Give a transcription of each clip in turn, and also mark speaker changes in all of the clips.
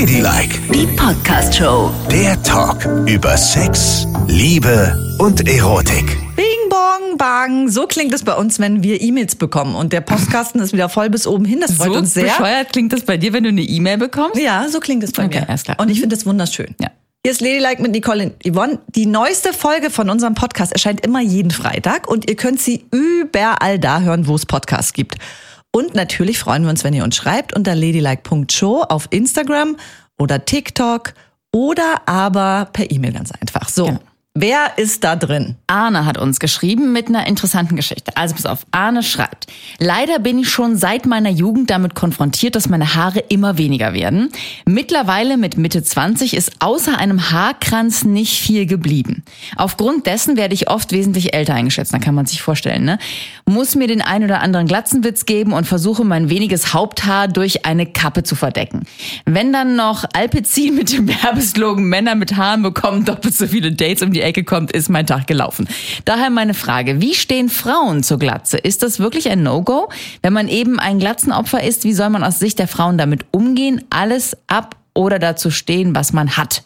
Speaker 1: Ladylike,
Speaker 2: Die Podcast-Show.
Speaker 1: der Talk über Sex, Liebe und Erotik.
Speaker 3: Bing bong bang. So klingt es bei uns, wenn wir E-Mails bekommen. Und der Postkasten ist wieder voll bis oben hin. Das freut
Speaker 4: So
Speaker 3: uns sehr.
Speaker 4: bescheuert klingt das bei dir, wenn du eine E-Mail bekommst?
Speaker 3: Ja, so klingt es bei
Speaker 4: Okay,
Speaker 3: mir.
Speaker 4: alles klar.
Speaker 3: Und ich finde es wunderschön.
Speaker 4: Ja.
Speaker 3: Hier ist Ladylike mit Nicole und Yvonne. Die neueste Folge von unserem Podcast erscheint immer jeden Freitag und ihr könnt sie überall da hören, wo es Podcasts gibt. Und natürlich freuen wir uns, wenn ihr uns schreibt unter ladylike.show auf Instagram oder TikTok oder aber per E-Mail ganz einfach. So,
Speaker 4: Genau.
Speaker 3: Wer ist da drin?
Speaker 4: Arne hat uns geschrieben mit einer interessanten Geschichte. Also pass auf, Arne schreibt, leider bin ich schon seit meiner Jugend damit konfrontiert, dass meine Haare immer weniger werden. Mittlerweile mit Mitte 20 ist außer einem Haarkranz nicht viel geblieben. Aufgrund dessen werde ich oft wesentlich älter eingeschätzt, da kann man sich vorstellen, ne? Muss mir den ein oder anderen Glatzenwitz geben und versuche mein weniges Haupthaar durch eine Kappe zu verdecken. Wenn dann noch Alpecin mit dem Werbeslogan Männer mit Haaren bekommen doppelt so viele Dates um die Ecke kommt, ist mein Tag gelaufen. Daher meine Frage, wie stehen Frauen zur Glatze? Ist das wirklich ein No-Go? Wenn man eben ein Glatzenopfer ist, wie soll man aus Sicht der Frauen damit umgehen? Alles ab oder dazu stehen, was man hat?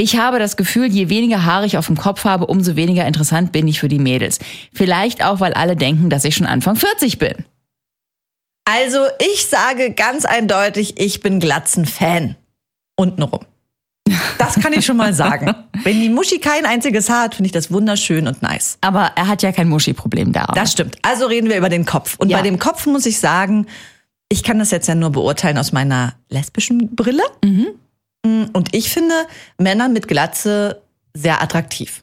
Speaker 4: Ich habe das Gefühl, je weniger Haare ich auf dem Kopf habe, umso weniger interessant bin ich für die Mädels. Vielleicht auch, weil alle denken, dass ich schon Anfang 40 bin.
Speaker 3: Also ich sage ganz eindeutig, ich bin Glatzen-Fan. Untenrum. Das kann ich schon mal sagen. Wenn die Muschi kein einziges Haar hat, finde ich das wunderschön und nice.
Speaker 4: Aber er hat ja kein Muschi-Problem da.
Speaker 3: Das stimmt. Also reden wir über den Kopf. Und
Speaker 4: Ja.
Speaker 3: bei dem Kopf muss ich sagen, ich kann das jetzt ja nur beurteilen aus meiner lesbischen Brille. Mm, Und ich finde Männer mit Glatze sehr attraktiv.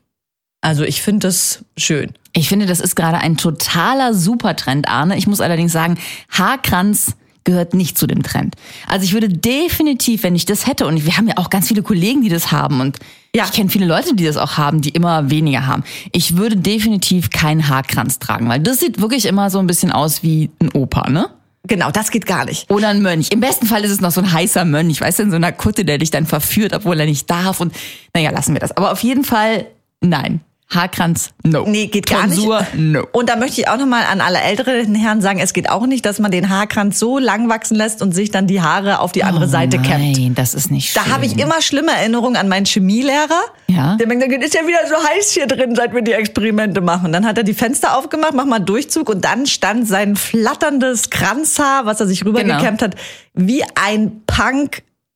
Speaker 3: Also ich finde das schön.
Speaker 4: Ich finde, das ist gerade ein totaler Supertrend, Arne. Ich muss allerdings sagen, Haarkranz gehört nicht zu dem Trend. Also ich würde definitiv, wenn ich das hätte, und wir haben ja auch ganz viele Kollegen, die das haben und
Speaker 3: Ja.
Speaker 4: ich kenne viele Leute, die das auch haben, die immer weniger haben. Ich würde definitiv keinen Haarkranz tragen, weil das sieht wirklich immer so ein bisschen aus wie ein Opa, ne?
Speaker 3: Genau, das geht gar nicht.
Speaker 4: Oder ein Mönch. Im besten Fall ist es noch so ein heißer Mönch, weißt du, in so einer Kutte, der dich dann verführt, obwohl er nicht darf. Und naja, lassen wir das. Aber auf jeden Fall, nein. Haarkranz, no.
Speaker 3: Nee, geht gar
Speaker 4: Tonsur,
Speaker 3: nicht.
Speaker 4: no.
Speaker 3: Und da möchte ich auch nochmal an alle älteren Herren sagen, es geht auch nicht, dass man den Haarkranz so lang wachsen lässt und sich dann die Haare auf die andere Seite kämmt.
Speaker 4: Oh Nein, das ist nicht schön.
Speaker 3: Da habe ich immer schlimme Erinnerungen an meinen Chemielehrer.
Speaker 4: Ja.
Speaker 3: Der denkt, ist ja wieder so heiß hier drin, seit wir die Experimente machen. Dann hat er die Fenster aufgemacht, mach mal Durchzug und dann stand sein flatterndes Kranzhaar, was er sich rübergekämmt hat, wie ein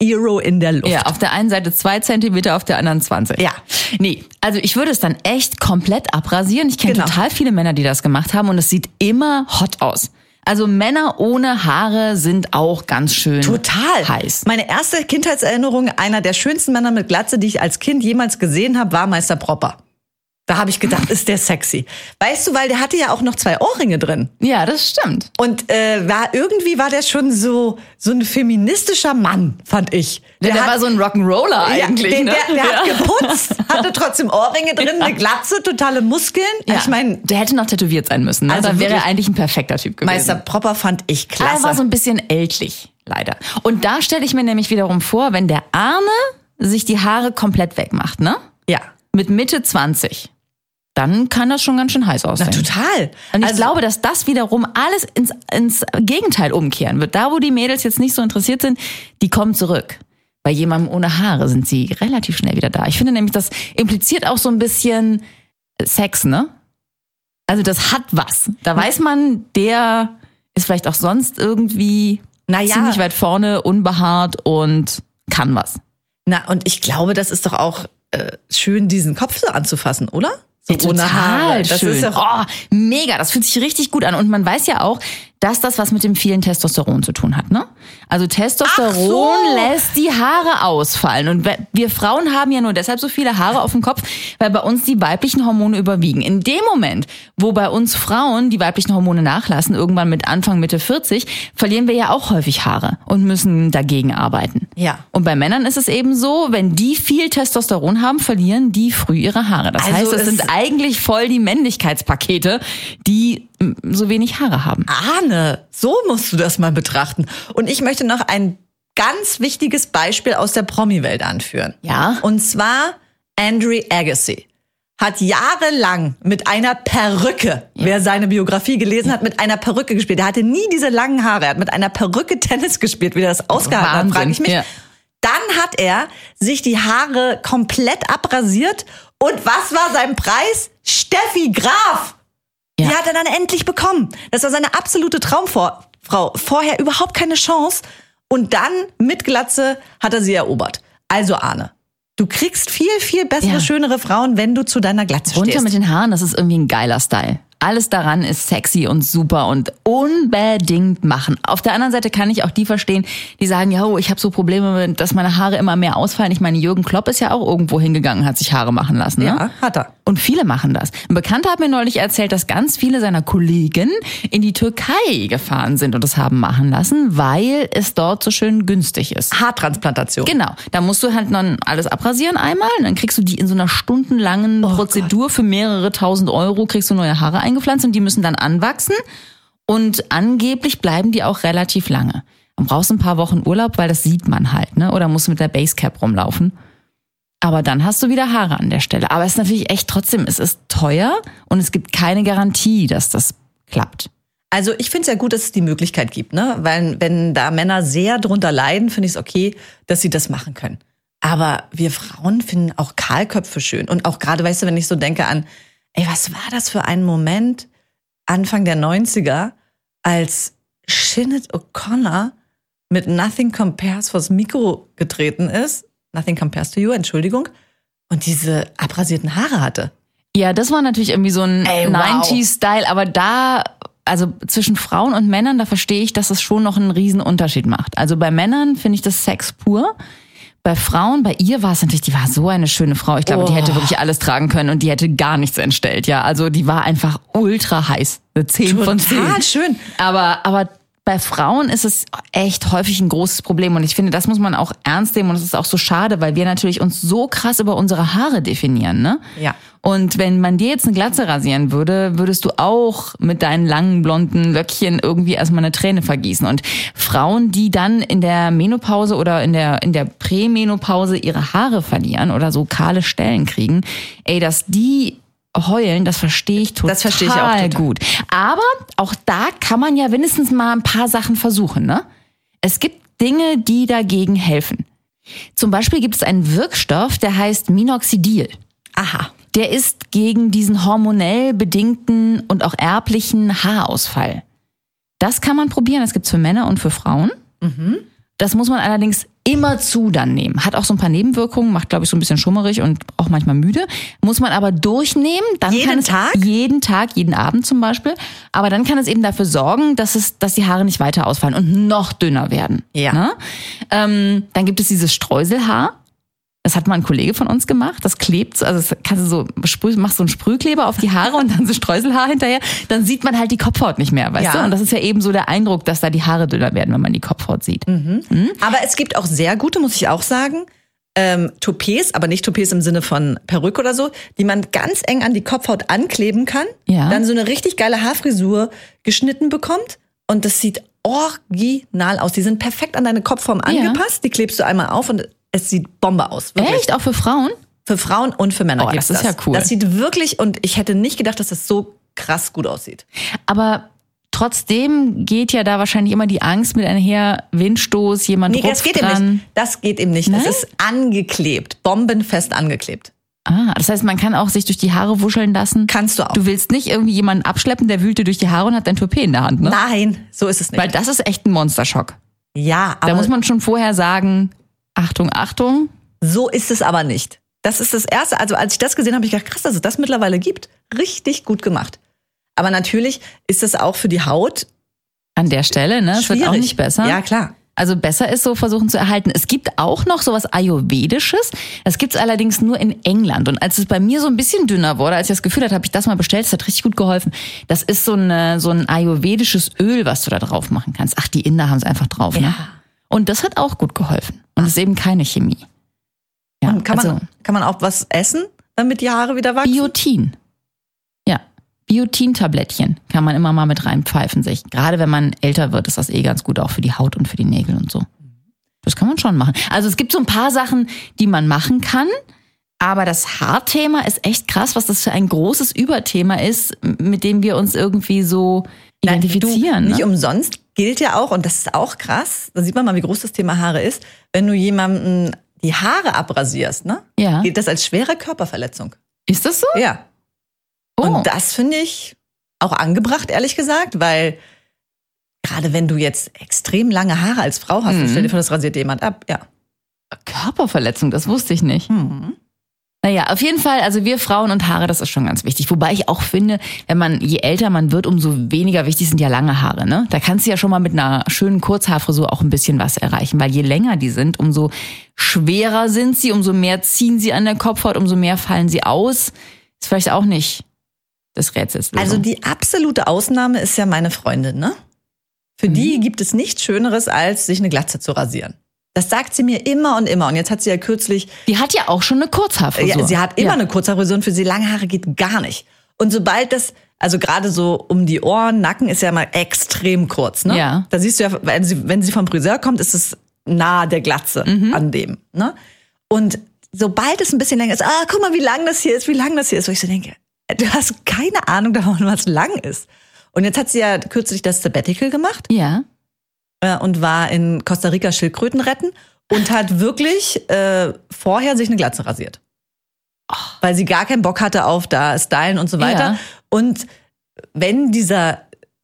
Speaker 3: Punk-Hero in der Luft.
Speaker 4: Ja, auf der einen Seite zwei Zentimeter, auf der anderen 20.
Speaker 3: Ja.
Speaker 4: Nee, also ich würde es dann echt komplett abrasieren. Ich kenne
Speaker 3: Genau.
Speaker 4: total viele Männer, die das gemacht haben und es sieht immer hot aus. Also Männer ohne Haare sind auch ganz schön
Speaker 3: Total.
Speaker 4: heiß.
Speaker 3: Meine erste Kindheitserinnerung, einer der schönsten Männer mit Glatze, die ich als Kind jemals gesehen habe, war Meister Propper. Da habe ich gedacht, ist der sexy. Weißt du, weil der hatte ja auch noch zwei Ohrringe drin.
Speaker 4: Ja, das stimmt.
Speaker 3: Und äh, war irgendwie war der schon so so ein feministischer Mann, fand ich.
Speaker 4: Der, der war so ein Rock'n'Roller eigentlich,
Speaker 3: der,
Speaker 4: ne?
Speaker 3: der, der hat
Speaker 4: ja.
Speaker 3: geputzt, hatte trotzdem Ohrringe drin, eine Glatze, totale Muskeln.
Speaker 4: Ja.
Speaker 3: Ich meine,
Speaker 4: der hätte noch tätowiert sein müssen. Ne?
Speaker 3: Also
Speaker 4: Dann wäre er eigentlich ein perfekter Typ gewesen.
Speaker 3: Meister Propper fand ich
Speaker 4: Aber Er war
Speaker 3: klasse.
Speaker 4: so ein bisschen ältlich, leider. Und da stelle ich mir nämlich wiederum vor, wenn der Arme sich die Haare komplett wegmacht, ne?
Speaker 3: ja,
Speaker 4: Mit Mitte 20, dann kann das schon ganz schön heiß
Speaker 3: na
Speaker 4: aussehen.
Speaker 3: total.
Speaker 4: Und ich
Speaker 3: Also-
Speaker 4: glaube, dass das wiederum alles ins, ins Gegenteil umkehren wird. Da, wo die Mädels jetzt nicht so interessiert sind, die kommen zurück. Bei jemandem ohne Haare sind sie relativ schnell wieder da. Ich finde nämlich, das impliziert auch so ein bisschen Sex, ne? Also das hat was. Da weiß man, der ist vielleicht auch sonst irgendwie
Speaker 3: Naja.
Speaker 4: ziemlich weit vorne, unbehaart und kann was.
Speaker 3: Na, und ich glaube, das ist doch auch äh, schön, diesen Kopf so anzufassen, oder? So
Speaker 4: Total
Speaker 3: Das
Speaker 4: schön.
Speaker 3: ist doch,
Speaker 4: oh, mega, das fühlt sich richtig gut an. Und man weiß ja auch, dass das was mit dem vielen Testosteron zu tun hat, ne? Also Testosteron
Speaker 3: so.
Speaker 4: lässt die Haare ausfallen. Und wir- Frauen haben ja nur deshalb so viele Haare auf dem Kopf, weil bei uns die weiblichen Hormone überwiegen. In dem Moment, wo bei uns Frauen die weiblichen Hormone nachlassen, irgendwann mit Anfang, Mitte 40, verlieren wir ja auch häufig Haare und müssen dagegen arbeiten.
Speaker 3: Ja.
Speaker 4: Und bei Männern ist es eben so, wenn die viel Testosteron haben, verlieren die früh ihre Haare. Das
Speaker 3: Also
Speaker 4: heißt, es sind eigentlich voll die Männlichkeitspakete, die so wenig Haare haben.
Speaker 3: Ahne, so musst du das mal betrachten. Und ich möchte noch ein ganz wichtiges Beispiel aus der Promi-Welt anführen.
Speaker 4: Ja.
Speaker 3: Und zwar Andre Agassi. hat jahrelang mit einer Perücke, wer seine Biografie gelesen hat, mit einer Perücke gespielt. Er hatte nie diese langen Haare. Er hat mit einer Perücke Tennis gespielt, wie er das ausgehalten hat, frage ich mich.
Speaker 4: Ja.
Speaker 3: Dann hat er sich die Haare komplett abrasiert. Und was war sein Preis? Steffi Graf.
Speaker 4: Ja.
Speaker 3: Die hat er dann endlich bekommen. Das war seine absolute Traumfrau. Vorher überhaupt keine Chance. Und dann mit Glatze hat er sie erobert. Also Arne, du kriegst viel, viel bessere,
Speaker 4: Ja.
Speaker 3: schönere Frauen, wenn du zu deiner Glatze
Speaker 4: Runter
Speaker 3: stehst.
Speaker 4: mit den Haaren, das ist irgendwie ein geiler Style. Alles daran ist sexy und super und unbedingt machen. Auf der anderen Seite kann ich auch die verstehen, die sagen, ja, ich habe so Probleme, mit, dass meine Haare immer mehr ausfallen. Ich meine, Jürgen Klopp ist ja auch irgendwo hingegangen, hat sich Haare machen lassen. Ne?
Speaker 3: ja, hat er.
Speaker 4: Und viele machen das. Ein Bekannter hat mir neulich erzählt, dass ganz viele seiner Kollegen in die Türkei gefahren sind und das haben machen lassen, weil es dort so schön günstig ist.
Speaker 3: Haartransplantation.
Speaker 4: Genau, da musst du halt dann alles abrasieren einmal und dann kriegst du die in so einer stundenlangen
Speaker 3: Oh
Speaker 4: Prozedur für mehrere tausend Euro, kriegst du neue Haare eingepflanzt und die müssen dann anwachsen und angeblich bleiben die auch relativ lange. Man brauchst ein paar Wochen Urlaub, weil das sieht man halt, ne? Oder musst mit der Basecap rumlaufen. Aber dann hast du wieder Haare an der Stelle. Aber es ist natürlich echt trotzdem, es ist teuer und es gibt keine Garantie, dass das klappt.
Speaker 3: Also ich finde es ja gut, dass es die Möglichkeit gibt, ne? Weil wenn da Männer sehr drunter leiden, finde ich es okay, dass sie das machen können. Aber wir Frauen finden auch Kahlköpfe schön. Und auch gerade, weißt du, wenn ich so denke an, ey, was war das für ein Moment Anfang der 90er, als Sinead O'Connor mit Nothing Compares vors Mikro getreten ist. Nothing Compares to You, Entschuldigung. Und diese abrasierten Haare hatte.
Speaker 4: Ja, das war natürlich irgendwie so ein
Speaker 3: Ey, wow.
Speaker 4: 90s-Style, aber da, also zwischen Frauen und Männern, da verstehe ich, dass es schon noch einen riesen Unterschied macht. Also bei Männern finde ich das Sex pur. Bei Frauen, bei ihr war es natürlich, die war so eine schöne Frau. Ich glaube, die
Speaker 3: Oh.
Speaker 4: hätte wirklich alles tragen können und die hätte gar nichts entstellt. Ja, also die war einfach ultra heiß. Eine 10 von 10.
Speaker 3: Total schön.
Speaker 4: Aber, aber bei Frauen ist es echt häufig ein großes Problem und ich finde, das muss man auch ernst nehmen und es ist auch so schade, weil wir natürlich uns so krass über unsere Haare definieren, ne?
Speaker 3: Ja.
Speaker 4: Und wenn man dir jetzt eine Glatze rasieren würde, würdest du auch mit deinen langen blonden Löckchen irgendwie erstmal eine Träne vergießen. Und Frauen, die dann in der Menopause oder in der, in der Prämenopause ihre Haare verlieren oder so kahle Stellen kriegen, ey, dass die heulen, das verstehe ich total
Speaker 3: Das verstehe ich auch total.
Speaker 4: gut. Aber auch da kann man ja wenigstens mal ein paar Sachen versuchen, ne? Es gibt Dinge, die dagegen helfen. Zum Beispiel gibt es einen Wirkstoff, der heißt Minoxidil.
Speaker 3: Aha.
Speaker 4: Der ist gegen diesen hormonell bedingten und auch erblichen Haarausfall. Das kann man probieren. Das gibt's für Männer und für Frauen. Das muss man allerdings immer zu dann nehmen. Hat auch so ein paar Nebenwirkungen, macht, glaube ich, so ein bisschen schummerig und auch manchmal müde. Muss man aber durchnehmen. Dann
Speaker 3: Jeden
Speaker 4: kann es
Speaker 3: Tag?
Speaker 4: jeden Tag, jeden Abend zum Beispiel. Aber dann kann es eben dafür sorgen, dass es, dass die Haare nicht weiter ausfallen und noch dünner werden.
Speaker 3: Ja.
Speaker 4: Ne? Ähm, dann gibt es dieses Streuselhaar. Das hat mal ein Kollege von uns gemacht. Das klebt, so- also das kannst du so sprüh, machst so einen Sprühkleber auf die Haare und dann so Streuselhaar hinterher. Dann sieht man halt die Kopfhaut nicht mehr, weißt
Speaker 3: Ja.
Speaker 4: du? Und das ist ja eben so der Eindruck, dass da die Haare dünner werden, wenn man die Kopfhaut sieht.
Speaker 3: Aber es gibt auch sehr gute, muss ich auch sagen, ähm, Toupets, aber nicht Toupets im Sinne von Perücke oder so, die man ganz eng an die Kopfhaut ankleben kann,
Speaker 4: Ja.
Speaker 3: dann so eine richtig geile Haarfrisur geschnitten bekommt und das sieht original aus. Die sind perfekt an deine Kopfform
Speaker 4: Ja.
Speaker 3: angepasst, die klebst du einmal auf und es sieht Bombe aus. Wirklich.
Speaker 4: Echt? Auch für Frauen?
Speaker 3: Für Frauen und für Männer
Speaker 4: Oh,
Speaker 3: gibt's
Speaker 4: das ist ja cool.
Speaker 3: Das sieht wirklich, und ich hätte nicht gedacht, dass das so krass gut aussieht.
Speaker 4: Aber trotzdem geht ja da wahrscheinlich immer die Angst mit einher, Windstoß, jemand
Speaker 3: Nee, das geht eben
Speaker 4: dran.
Speaker 3: nicht. Das geht eben nicht.
Speaker 4: Nein?
Speaker 3: Das ist angeklebt, bombenfest angeklebt.
Speaker 4: Ah, das heißt, man kann auch sich durch die Haare wuscheln lassen.
Speaker 3: Kannst du auch.
Speaker 4: Du willst nicht irgendwie jemanden abschleppen, der wühlt dir durch die Haare und hat dein Toupet in der Hand, ne?
Speaker 3: Nein, so ist es nicht.
Speaker 4: Weil das ist echt ein Monsterschock.
Speaker 3: ja, aber
Speaker 4: Da muss man schon vorher sagen, Achtung, Achtung.
Speaker 3: so ist es aber nicht. Das ist das Erste. Also als ich das gesehen habe, habe ich gedacht, krass, dass es das mittlerweile gibt. Richtig gut gemacht. Aber natürlich ist es auch für die Haut
Speaker 4: An der Stelle, ne? Es wird auch nicht besser.
Speaker 3: Ja, klar.
Speaker 4: Also besser ist so versuchen zu erhalten. Es gibt auch noch sowas Ayurvedisches. Das gibt's allerdings nur in England. Und als es bei mir so ein bisschen dünner wurde, als ich das Gefühl hatte, habe ich das mal bestellt. Das hat richtig gut geholfen. Das ist so, eine, so ein ayurvedisches Öl, was du da drauf machen kannst. Ach, die Inder haben es einfach drauf, ne?
Speaker 3: Ja.
Speaker 4: Und das hat auch gut geholfen. Und es ist eben keine Chemie. Ja,
Speaker 3: Und kann,
Speaker 4: also
Speaker 3: man, kann man auch was essen, damit die Haare wieder wachsen?
Speaker 4: Biotin. Ja, Biotin-Tablettchen kann man immer mal mit reinpfeifen sich. Gerade wenn man älter wird, ist das eh ganz gut auch für die Haut und für die Nägel und so. Das kann man schon machen. Also es gibt so ein paar Sachen, die man machen kann. Aber das Haarthema ist echt krass, was das für ein großes Überthema ist, mit dem wir uns irgendwie so identifizieren.
Speaker 3: Du, nicht
Speaker 4: ne?
Speaker 3: umsonst gilt ja auch, und das ist auch krass, da sieht man mal, wie groß das Thema Haare ist, wenn du jemandem die Haare abrasierst, ne?
Speaker 4: Ja.
Speaker 3: Gilt das als schwere Körperverletzung.
Speaker 4: Ist das so?
Speaker 3: Ja.
Speaker 4: Oh.
Speaker 3: Und das finde ich auch angebracht, ehrlich gesagt, weil gerade wenn du jetzt extrem lange Haare als Frau hast,
Speaker 4: Mhm.
Speaker 3: stell dir vor, das rasiert jemand ab, ja.
Speaker 4: Körperverletzung, das wusste ich nicht.
Speaker 3: Mhm.
Speaker 4: Naja, auf jeden Fall, also wir Frauen und Haare, das ist schon ganz wichtig. Wobei ich auch finde, wenn man, je älter man wird, umso weniger wichtig sind ja lange Haare, ne? Da kannst du ja schon mal mit einer schönen Kurzhaarfrisur auch ein bisschen was erreichen, weil je länger die sind, umso schwerer sind sie, umso mehr ziehen sie an der Kopfhaut, umso mehr fallen sie aus. Ist vielleicht auch nicht das Rätsels.
Speaker 3: Also die absolute Ausnahme ist ja meine Freundin, ne? Für
Speaker 4: Mhm.
Speaker 3: die gibt es nichts Schöneres, als sich eine Glatze zu rasieren. Das sagt sie mir immer und immer. Und jetzt hat sie ja kürzlich
Speaker 4: die hat ja auch schon eine Kurzhaarfrisur.
Speaker 3: Ja, sie hat immer
Speaker 4: ja.
Speaker 3: eine Kurzhaarfrisur und für sie lange Haare geht gar nicht. Und sobald das, also gerade so um die Ohren, Nacken ist ja mal extrem kurz, ne?
Speaker 4: Ja.
Speaker 3: Da siehst du ja, wenn sie, wenn sie vom Friseur kommt, ist es nahe der Glatze
Speaker 4: Mhm.
Speaker 3: an dem, ne? Und sobald es ein bisschen länger ist, ah, guck mal, wie lang das hier ist, wie lang das hier ist, wo ich so denke, du hast keine Ahnung davon, was lang ist. Und jetzt hat sie ja kürzlich das Sabbatical gemacht
Speaker 4: Ja.
Speaker 3: Äh, und war in Costa Rica Schildkröten retten und hat wirklich äh, vorher sich eine Glatze rasiert. Weil sie gar keinen Bock hatte auf da Stylen und so weiter.
Speaker 4: Ja.
Speaker 3: Und wenn dieser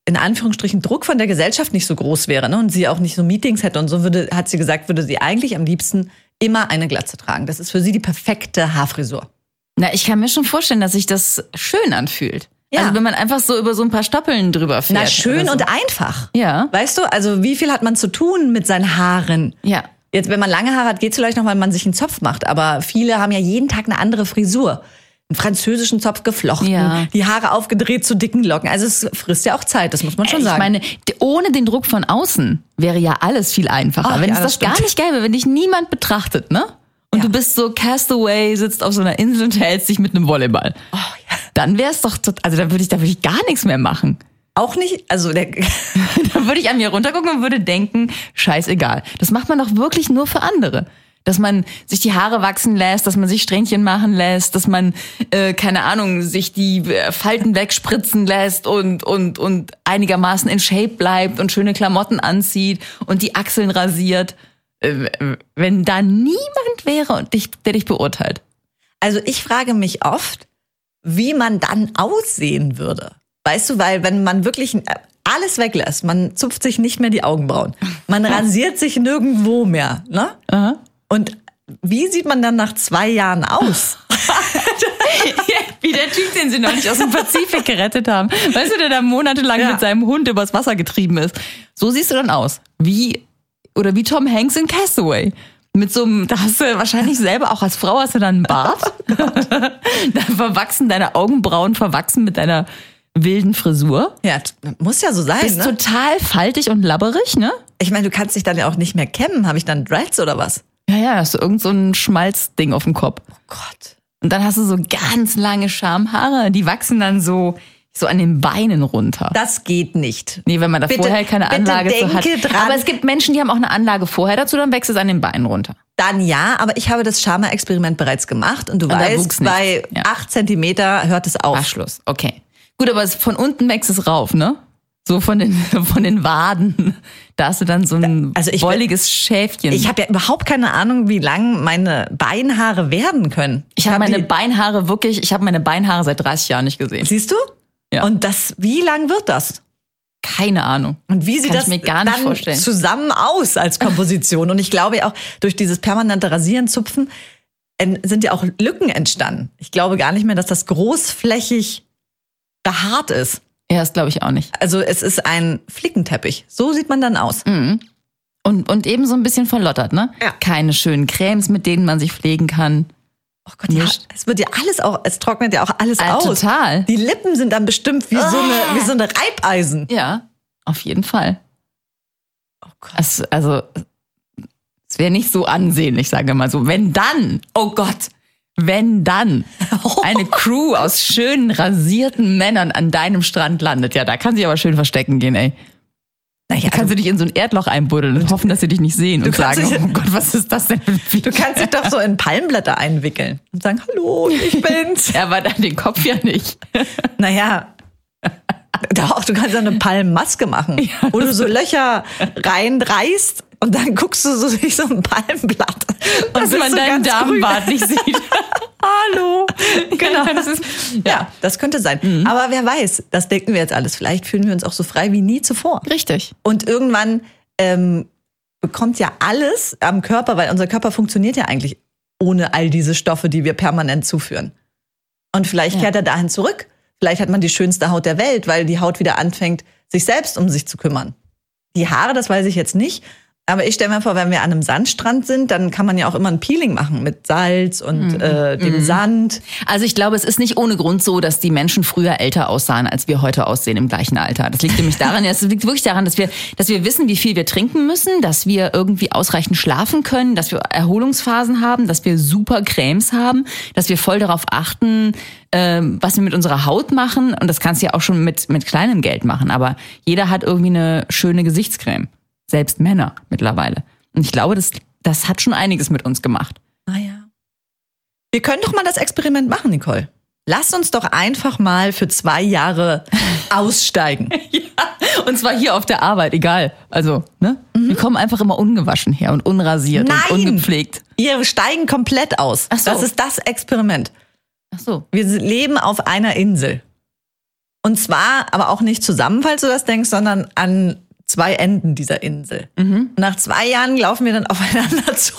Speaker 3: in Anführungsstrichen Druck von der Gesellschaft nicht so groß wäre ne, und sie auch nicht so Meetings hätte und so würde, hat sie gesagt, würde sie eigentlich am liebsten immer eine Glatze tragen. Das ist für sie die perfekte Haarfrisur.
Speaker 4: Na, ich kann mir schon vorstellen, dass sich das schön anfühlt.
Speaker 3: Ja.
Speaker 4: Also wenn man einfach so über so ein paar Stoppeln drüber fährt.
Speaker 3: Na, schön
Speaker 4: so.
Speaker 3: und einfach.
Speaker 4: Ja.
Speaker 3: Weißt du, also wie viel hat man zu tun mit seinen Haaren?
Speaker 4: Ja.
Speaker 3: Jetzt, wenn man lange Haare hat, geht's vielleicht noch, weil man sich einen Zopf macht. Aber viele haben ja jeden Tag eine andere Frisur. Einen französischen Zopf geflochten,
Speaker 4: Ja.
Speaker 3: die Haare aufgedreht zu dicken Locken. Also es frisst ja auch Zeit, das muss man schon
Speaker 4: ich
Speaker 3: sagen.
Speaker 4: meine, d- ohne den Druck von außen wäre ja alles viel einfacher.
Speaker 3: Ach,
Speaker 4: wenn
Speaker 3: ja,
Speaker 4: es
Speaker 3: das
Speaker 4: das, gar
Speaker 3: stimmt.
Speaker 4: nicht gäbe, wenn dich niemand betrachtet, ne? Und
Speaker 3: Ja.
Speaker 4: du bist so Castaway, sitzt auf so einer Insel und hältst dich mit einem Volleyball.
Speaker 3: oh, ja.
Speaker 4: Dann wäre es doch, also da würde ich, da würde ich gar nichts mehr machen.
Speaker 3: Auch nicht, also der,
Speaker 4: Da würde ich an mir runtergucken und würde denken, scheißegal. Das macht man doch wirklich nur für andere. Dass man sich die Haare wachsen lässt, dass man sich Strähnchen machen lässt, dass man, äh, keine Ahnung, sich die äh, Falten wegspritzen lässt und, und, und einigermaßen in Shape bleibt und schöne Klamotten anzieht und die Achseln rasiert. Äh, wenn da niemand wäre und dich, der dich beurteilt.
Speaker 3: also ich frage mich oft, wie man dann aussehen würde. Weißt du, weil wenn man wirklich alles weglässt, man zupft sich nicht mehr die Augenbrauen, man rasiert sich nirgendwo mehr, ne?
Speaker 4: Aha.
Speaker 3: Und wie sieht man dann nach zwei Jahren aus?
Speaker 4: Wie der Typ, den sie neulich aus dem Pazifik gerettet haben. Weißt du, der da monatelang
Speaker 3: Ja.
Speaker 4: mit seinem Hund übers Wasser getrieben ist. So siehst du dann aus. Wie, oder wie Tom Hanks in Castaway. Mit so einem, da hast du wahrscheinlich selber auch als Frau hast du dann einen Bart. da verwachsen deine Augenbrauen verwachsen mit deiner wilden Frisur.
Speaker 3: Ja, muss ja so sein,
Speaker 4: Bist
Speaker 3: ne?
Speaker 4: total faltig und labberig, ne?
Speaker 3: Ich meine, du kannst dich dann ja auch nicht mehr kämmen. Habe ich dann Dreads oder was?
Speaker 4: Ja, ja, hast du irgend so ein Schmalzding auf dem Kopf.
Speaker 3: Oh Gott.
Speaker 4: Und dann hast du so ganz lange Schamhaare, die wachsen dann so, so an den Beinen runter.
Speaker 3: Das geht nicht.
Speaker 4: Nee, wenn man da
Speaker 3: Bitte-
Speaker 4: vorher keine Anlage zu hat.
Speaker 3: dran.
Speaker 4: Aber es gibt Menschen, die haben auch eine Anlage vorher dazu, dann wächst es an den Beinen runter.
Speaker 3: Dann ja, aber ich habe das Schama-Experiment bereits gemacht und du
Speaker 4: da
Speaker 3: weißt, bei
Speaker 4: Ja.
Speaker 3: acht Zentimeter hört es auf.
Speaker 4: War Schluss. Okay. Gut, aber von unten wächst es rauf, ne? So von den, von den Waden. Da hast du dann so ein
Speaker 3: Also ich-
Speaker 4: wolliges Schäfchen.
Speaker 3: Ich habe ja überhaupt keine Ahnung, wie lang meine Beinhaare werden können.
Speaker 4: ich habe
Speaker 3: hab
Speaker 4: meine Beinhaare wirklich, ich habe meine Beinhaare seit 30 Jahren nicht gesehen.
Speaker 3: Siehst du?
Speaker 4: Ja.
Speaker 3: Und das, wie lang wird das?
Speaker 4: Keine Ahnung.
Speaker 3: Und wie sieht
Speaker 4: Kann
Speaker 3: das
Speaker 4: ich mir gar nicht
Speaker 3: dann
Speaker 4: vorstellen.
Speaker 3: zusammen aus als Komposition? Und ich glaube auch, durch dieses permanente Rasieren, Zupfen, en- sind ja auch Lücken entstanden. Ich glaube gar nicht mehr, dass das großflächig behaart ist.
Speaker 4: Ja, das glaube ich auch nicht.
Speaker 3: Also es ist ein Flickenteppich. So sieht man dann aus.
Speaker 4: Und, und eben so ein bisschen verlottert, ne?
Speaker 3: Ja.
Speaker 4: Keine schönen Cremes, mit denen man sich pflegen kann.
Speaker 3: Oh Gott, ja, es wird ja alles auch, es trocknet ja auch alles
Speaker 4: Ah,
Speaker 3: aus.
Speaker 4: total.
Speaker 3: Die Lippen sind dann bestimmt wie so eine, wie so eine Reibeisen.
Speaker 4: Ja, auf jeden Fall.
Speaker 3: Oh Gott.
Speaker 4: Es, also, es wäre nicht so ansehnlich, sagen wir mal so. Wenn dann, oh Gott, wenn dann eine Crew aus schönen, rasierten Männern an deinem Strand landet, ja, da kann sie aber schön verstecken gehen, ey.
Speaker 3: Naja,
Speaker 4: kannst du dich in so ein Erdloch einbuddeln und hoffen, dass sie dich nicht sehen und sagen,
Speaker 3: dich-
Speaker 4: oh Gott, was ist das denn für?
Speaker 3: Du kannst dich doch so in Palmblätter einwickeln und sagen, hallo, ich bin's.
Speaker 4: Er war dann den Kopf ja nicht.
Speaker 3: Naja. Doch, du kannst ja eine Palmmaske machen, wo du so Löcher reinreißt und dann guckst du so wie so ein Palmblatt. Und
Speaker 4: Dass man
Speaker 3: so
Speaker 4: deinen Darmbart nicht sieht.
Speaker 3: Hallo. Genau.
Speaker 4: Das ist,
Speaker 3: Ja, das könnte sein. Aber wer weiß, das denken wir jetzt alles. Vielleicht fühlen wir uns auch so frei wie nie zuvor.
Speaker 4: Richtig.
Speaker 3: Und irgendwann ähm, bekommt ja alles am Körper, weil unser Körper funktioniert ja eigentlich ohne all diese Stoffe, die wir permanent zuführen. Und vielleicht
Speaker 4: Ja.
Speaker 3: kehrt er dahin zurück. Vielleicht hat man die schönste Haut der Welt, weil die Haut wieder anfängt, sich selbst um sich zu kümmern. Die Haare, das weiß ich jetzt nicht. Aber ich stelle mir vor, wenn wir an einem Sandstrand sind, dann kann man ja auch immer ein Peeling machen mit Salz und äh, dem Sand.
Speaker 4: Also ich glaube, es ist nicht ohne Grund so, dass die Menschen früher älter aussahen, als wir heute aussehen im gleichen Alter. Das liegt nämlich daran, es liegt wirklich daran, dass wir, dass wir wissen, wie viel wir trinken müssen, dass wir irgendwie ausreichend schlafen können, dass wir Erholungsphasen haben, dass wir super Cremes haben, dass wir voll darauf achten, ähm, was wir mit unserer Haut machen. Und das kannst du ja auch schon mit, mit kleinem Geld machen. Aber jeder hat irgendwie eine schöne Gesichtscreme. Selbst Männer mittlerweile. Und ich glaube, das, das hat schon einiges mit uns gemacht.
Speaker 3: Naja. Wir können doch mal das Experiment machen, Nicole. Lass uns doch einfach mal für zwei Jahre aussteigen.
Speaker 4: Und zwar hier auf der Arbeit, egal. Also, ne? Wir kommen einfach immer ungewaschen her und unrasiert
Speaker 3: Nein!
Speaker 4: und ungepflegt.
Speaker 3: Wir steigen komplett aus.
Speaker 4: Ach so.
Speaker 3: Das ist das Experiment.
Speaker 4: Ach so.
Speaker 3: Wir leben auf einer Insel. Und zwar aber auch nicht zusammen, falls du das denkst, sondern an zwei Enden dieser Insel.
Speaker 4: Mhm.
Speaker 3: Nach zwei Jahren laufen wir dann aufeinander zu.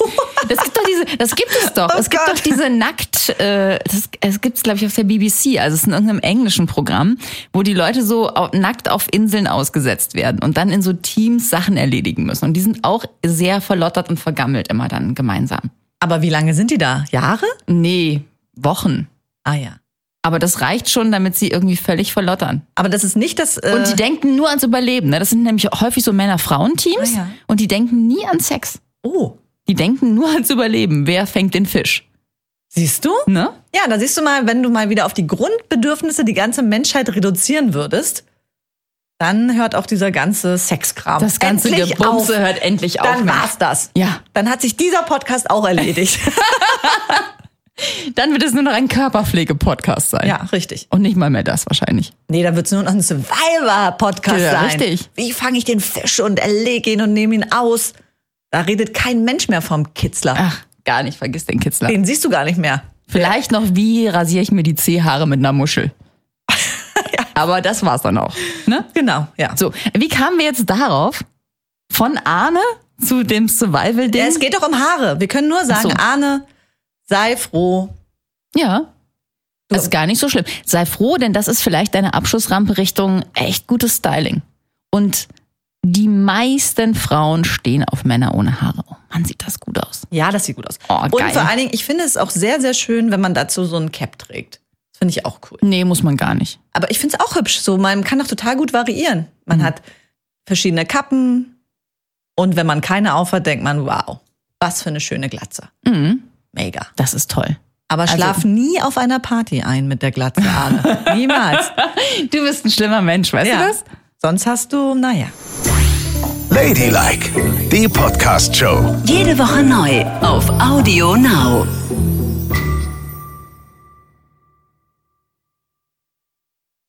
Speaker 4: Das gibt doch diese, das gibt es doch.
Speaker 3: Oh
Speaker 4: es gibt
Speaker 3: Gott.
Speaker 4: doch diese nackt, äh, das, es gibt's glaube ich auf der BBC, also es ist in irgendeinem englischen Programm, wo die Leute so nackt auf Inseln ausgesetzt werden und dann in so Teams Sachen erledigen müssen. Und die sind auch sehr verlottert und vergammelt immer dann gemeinsam.
Speaker 3: Aber wie lange sind die da? Jahre?
Speaker 4: Nee, Wochen.
Speaker 3: Ah ja.
Speaker 4: Aber das reicht schon, damit sie irgendwie völlig verlottern.
Speaker 3: Aber das ist nicht das. Äh,
Speaker 4: Und die denken nur ans Überleben. Ne? Das sind nämlich häufig so Männer-Frauen-Teams.
Speaker 3: Ah, ja.
Speaker 4: Und die denken nie an Sex.
Speaker 3: oh,
Speaker 4: Die denken nur ans Überleben. Wer fängt den Fisch?
Speaker 3: siehst du?
Speaker 4: Ne?
Speaker 3: Ja, da siehst du mal, wenn du mal wieder auf die Grundbedürfnisse die ganze Menschheit reduzieren würdest, dann hört auch dieser ganze Sexkram
Speaker 4: Das ganze
Speaker 3: endlich
Speaker 4: Gebumse
Speaker 3: auf.
Speaker 4: hört endlich auf.
Speaker 3: Dann war's das.
Speaker 4: Ja.
Speaker 3: Dann hat sich dieser Podcast auch erledigt.
Speaker 4: Dann wird es nur noch ein Körperpflege-Podcast sein.
Speaker 3: ja, richtig.
Speaker 4: Und nicht mal mehr das wahrscheinlich.
Speaker 3: Nee, da wird's nur noch ein Survivor-Podcast
Speaker 4: Ja,
Speaker 3: sein.
Speaker 4: richtig.
Speaker 3: Wie fange ich den Fisch und erlege ihn und nehme ihn aus? Da redet kein Mensch mehr vom Kitzler.
Speaker 4: Ach, gar nicht. Vergiss den Kitzler.
Speaker 3: Den siehst du gar nicht mehr.
Speaker 4: Vielleicht noch, wie rasiere ich mir die Zehhaare mit einer Muschel? Aber das war's dann auch. Ne?
Speaker 3: Genau, ja.
Speaker 4: So, wie kamen wir jetzt darauf? Von Arne zu dem Survival-Ding?
Speaker 3: Ja, es geht doch um Haare. Wir können nur sagen,
Speaker 4: so.
Speaker 3: Arne, sei froh.
Speaker 4: Ja. Das ist gar nicht so schlimm. Sei froh, denn das ist vielleicht deine Abschussrampe Richtung echt gutes Styling. Und die meisten Frauen stehen auf Männer ohne Haare. Oh Mann, sieht das gut aus.
Speaker 3: Ja, das sieht gut aus.
Speaker 4: Oh,
Speaker 3: und
Speaker 4: geil.
Speaker 3: vor allen Dingen, ich finde es auch sehr, sehr schön, wenn man dazu so ein Cap trägt. Das finde ich auch cool.
Speaker 4: Nee, muss man gar nicht.
Speaker 3: Aber ich finde es auch hübsch. So, man kann doch total gut variieren.
Speaker 4: Mhm.
Speaker 3: Man hat verschiedene Kappen. Und wenn man keine aufhat, denkt man, wow, was für eine schöne Glatze.
Speaker 4: Mhm.
Speaker 3: Mega.
Speaker 4: Das ist toll.
Speaker 3: Aber schlaf nie auf einer Party ein mit der Glatze, Arne. Niemals.
Speaker 4: Du bist ein schlimmer Mensch, weißt
Speaker 3: Ja.
Speaker 4: du das?
Speaker 3: Sonst hast du, naja.
Speaker 1: Ladylike, die Podcast-Show.
Speaker 2: Jede Woche neu auf Audio Now.